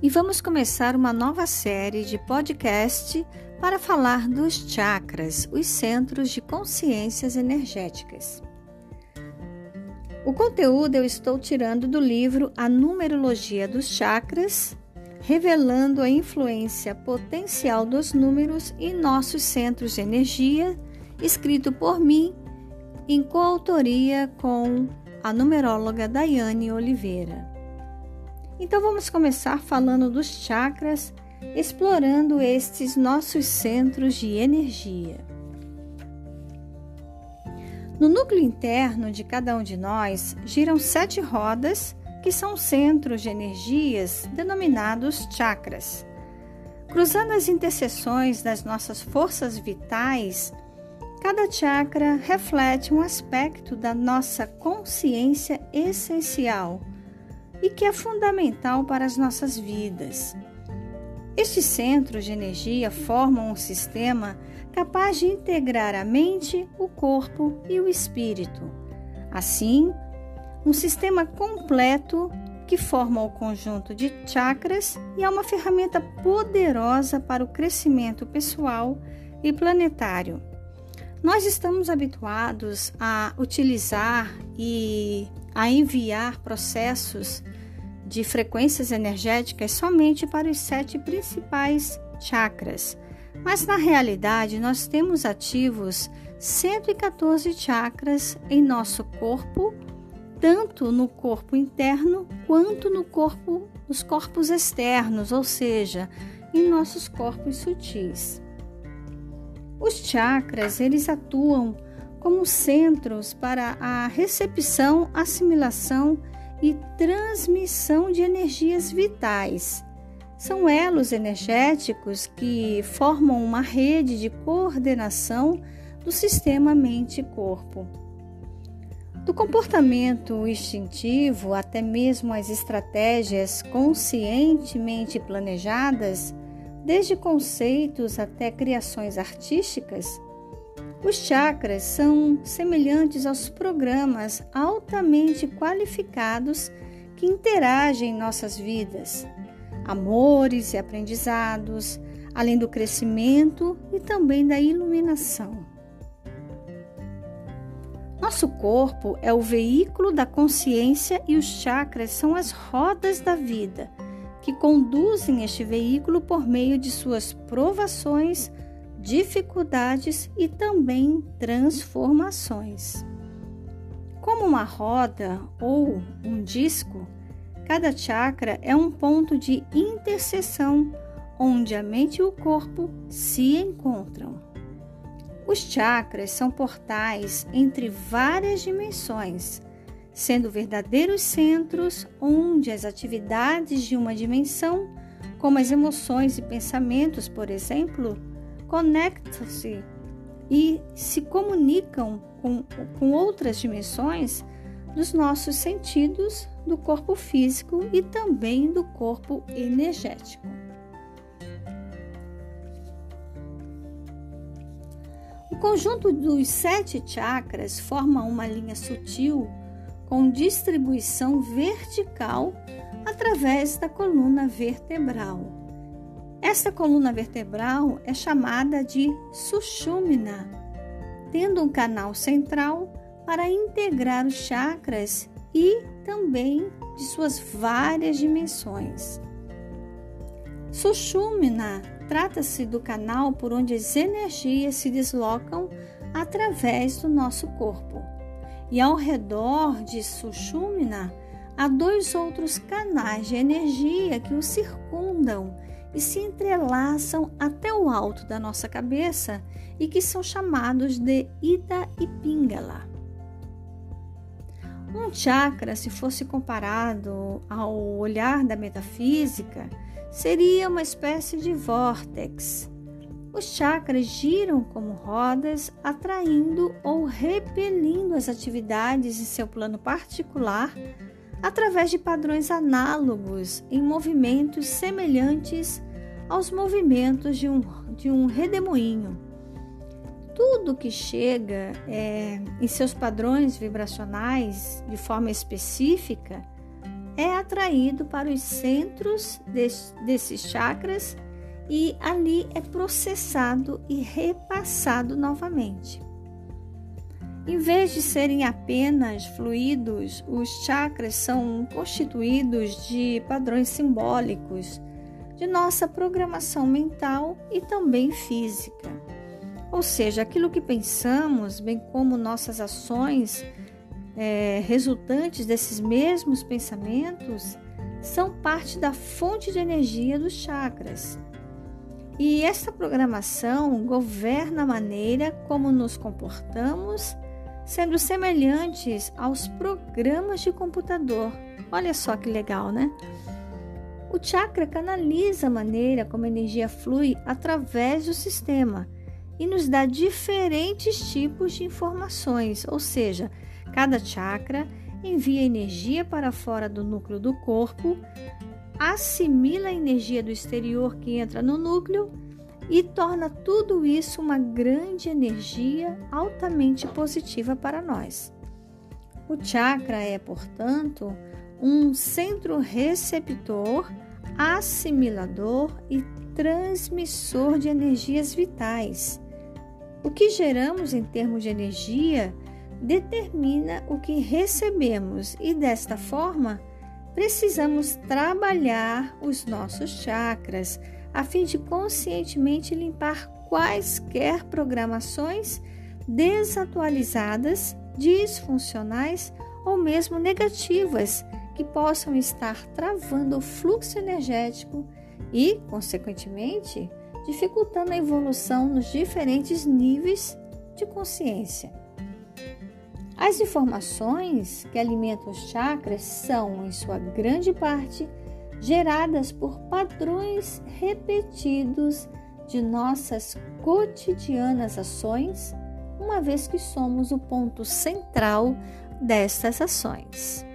e vamos começar uma nova série de podcast para falar dos chakras, os centros de consciências energéticas. O conteúdo eu estou tirando do livro A Numerologia dos Chakras, revelando a influência potencial dos números em nossos centros de energia, escrito por mim em coautoria com a numeróloga Daiane Oliveira. Então vamos começar falando dos chakras, explorando estes nossos centros de energia. No núcleo interno de cada um de nós giram sete rodas, que são centros de energias denominados chakras. Cruzando as interseções das nossas forças vitais, cada chakra reflete um aspecto da nossa consciência essencial e que é fundamental para as nossas vidas. Estes centros de energia formam um sistema capaz de integrar a mente, o corpo e o espírito. Assim, um sistema completo que forma o conjunto de chakras e é uma ferramenta poderosa para o crescimento pessoal e planetário. Nós estamos habituados a utilizar e a enviar processos de frequências energéticas somente para os sete principais chakras. Mas na realidade, nós temos ativos 114 chakras em nosso corpo, tanto no corpo interno quanto no corpo, nos corpos externos, ou seja, em nossos corpos sutis. Os chakras, eles atuam como centros para a recepção, assimilação e transmissão de energias vitais. São elos energéticos que formam uma rede de coordenação do sistema mente-corpo. Do comportamento instintivo até mesmo as estratégias conscientemente planejadas, desde conceitos até criações artísticas, os chakras são semelhantes aos programas altamente qualificados que interagem em nossas vidas, amores e aprendizados, além do crescimento e também da iluminação. Nosso corpo é o veículo da consciência e os chakras são as rodas da vida que conduzem este veículo por meio de suas provações dificuldades e também transformações. Como uma roda ou um disco, cada chakra é um ponto de interseção onde a mente e o corpo se encontram. Os chakras são portais entre várias dimensões, sendo verdadeiros centros onde as atividades de uma dimensão, como as emoções e pensamentos, por exemplo, conectam-se e se comunicam com, com outras dimensões dos nossos sentidos, do corpo físico e também do corpo energético. O conjunto dos sete chakras forma uma linha sutil com distribuição vertical através da coluna vertebral. Esta coluna vertebral é chamada de Sushumna, tendo um canal central para integrar os chakras e também de suas várias dimensões. Sushumna trata-se do canal por onde as energias se deslocam através do nosso corpo. E ao redor de Sushumna há dois outros canais de energia que o circundam e se entrelaçam até o alto da nossa cabeça e que são chamados de Ida e Pingala. Um chakra, se fosse comparado ao olhar da metafísica, seria uma espécie de vórtex. Os chakras giram como rodas, atraindo ou repelindo as atividades em seu plano particular através de padrões análogos em movimentos semelhantes aos movimentos de um, de um redemoinho. Tudo que chega é, em seus padrões vibracionais de forma específica é atraído para os centros desses chakras e ali é processado e repassado novamente. Em vez de serem apenas fluidos, os chakras são constituídos de padrões simbólicos de nossa programação mental e também física. Ou seja, aquilo que pensamos, bem como nossas ações, é, resultantes desses mesmos pensamentos são parte da fonte de energia dos chakras. E essa programação governa a maneira como nos comportamos, sendo semelhantes aos programas de computador. Olha só que legal, né? O chakra canaliza a maneira como a energia flui através do sistema e nos dá diferentes tipos de informações, ou seja, Cada chakra envia energia para fora do núcleo do corpo, assimila a energia do exterior que entra no núcleo e torna tudo isso uma grande energia altamente positiva para nós. O chakra é, portanto, um centro receptor, assimilador e transmissor de energias vitais. O que geramos em termos de energia determina o que recebemos e desta forma precisamos trabalhar os nossos chakras a fim de conscientemente limpar quaisquer programações desatualizadas, disfuncionais ou mesmo negativas que possam estar travando o fluxo energético e, consequentemente, dificultando a evolução nos diferentes níveis de consciência. As informações que alimentam os chakras são, em sua grande parte, geradas por padrões repetidos de nossas cotidianas ações, uma vez que somos o ponto central destas ações.